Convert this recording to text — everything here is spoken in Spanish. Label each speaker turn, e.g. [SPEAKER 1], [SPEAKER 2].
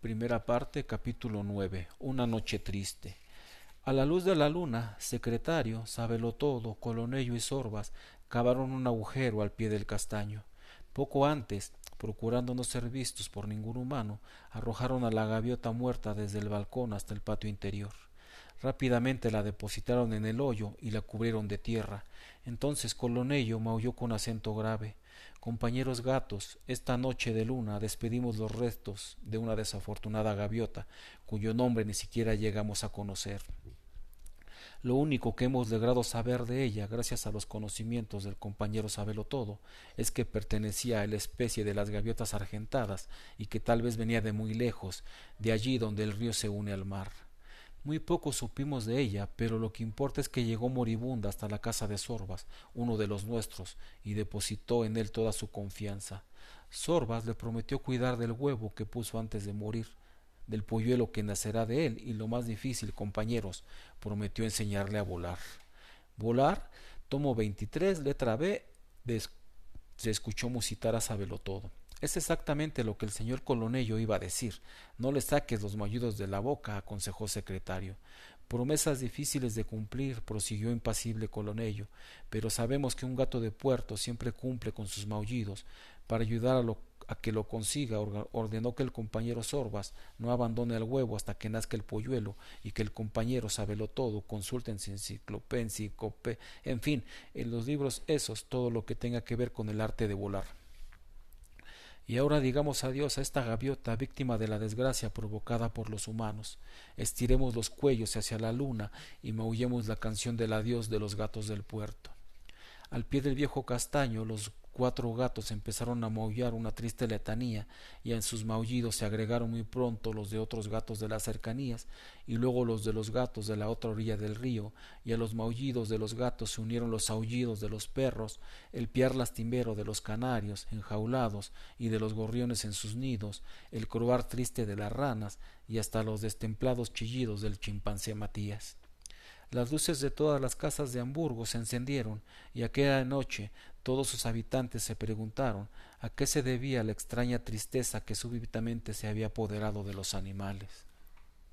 [SPEAKER 1] Primera parte, capítulo 9. Una noche triste. A la luz de la luna, secretario, sábelo todo, colonello y sorbas cavaron un agujero al pie del castaño. Poco antes, procurando no ser vistos por ningún humano, arrojaron a la gaviota muerta desde el balcón hasta el patio interior. Rápidamente la depositaron en el hoyo y la cubrieron de tierra. Entonces Colonello maulló con acento grave Compañeros gatos, esta noche de luna despedimos los restos de una desafortunada gaviota, cuyo nombre ni siquiera llegamos a conocer. Lo único que hemos logrado saber de ella, gracias a los conocimientos del compañero Sabelotodo, es que pertenecía a la especie de las gaviotas argentadas y que tal vez venía de muy lejos, de allí donde el río se une al mar. Muy poco supimos de ella, pero lo que importa es que llegó moribunda hasta la casa de Sorbas, uno de los nuestros, y depositó en él toda su confianza. Sorbas le prometió cuidar del huevo que puso antes de morir, del polluelo que nacerá de él, y lo más difícil, compañeros, prometió enseñarle a volar. Volar, tomo 23, letra B, se escuchó musitar a todo. Es exactamente lo que el señor Colonello iba a decir. No le saques los mayudos de la boca, aconsejó secretario. Promesas difíciles de cumplir, prosiguió impasible Colonello, pero sabemos que un gato de puerto siempre cumple con sus maullidos. Para ayudar a, a que lo consiga, ordenó que el compañero Sorbas no abandone el huevo hasta que nazca el polluelo y que el compañero sabelo todo, consulte en enciclopedia, en fin, en los libros esos, todo lo que tenga que ver con el arte de volar. Y ahora digamos adiós a esta gaviota víctima de la desgracia provocada por los humanos. Estiremos los cuellos hacia la luna y maullemos la canción del adiós de los gatos del puerto. Al pie del viejo castaño los cuatro gatos empezaron a maullar una triste letanía, y en sus maullidos se agregaron muy pronto los de otros gatos de las cercanías, y luego los de los gatos de la otra orilla del río, y a los maullidos de los gatos se unieron los aullidos de los perros, el piar lastimero de los canarios enjaulados y de los gorriones en sus nidos, el croar triste de las ranas, y hasta los destemplados chillidos del chimpancé Matías. Las luces de todas las casas de Hamburgo se encendieron, y aquella noche todos sus habitantes se preguntaron a qué se debía la extraña tristeza que súbitamente se había apoderado de los animales.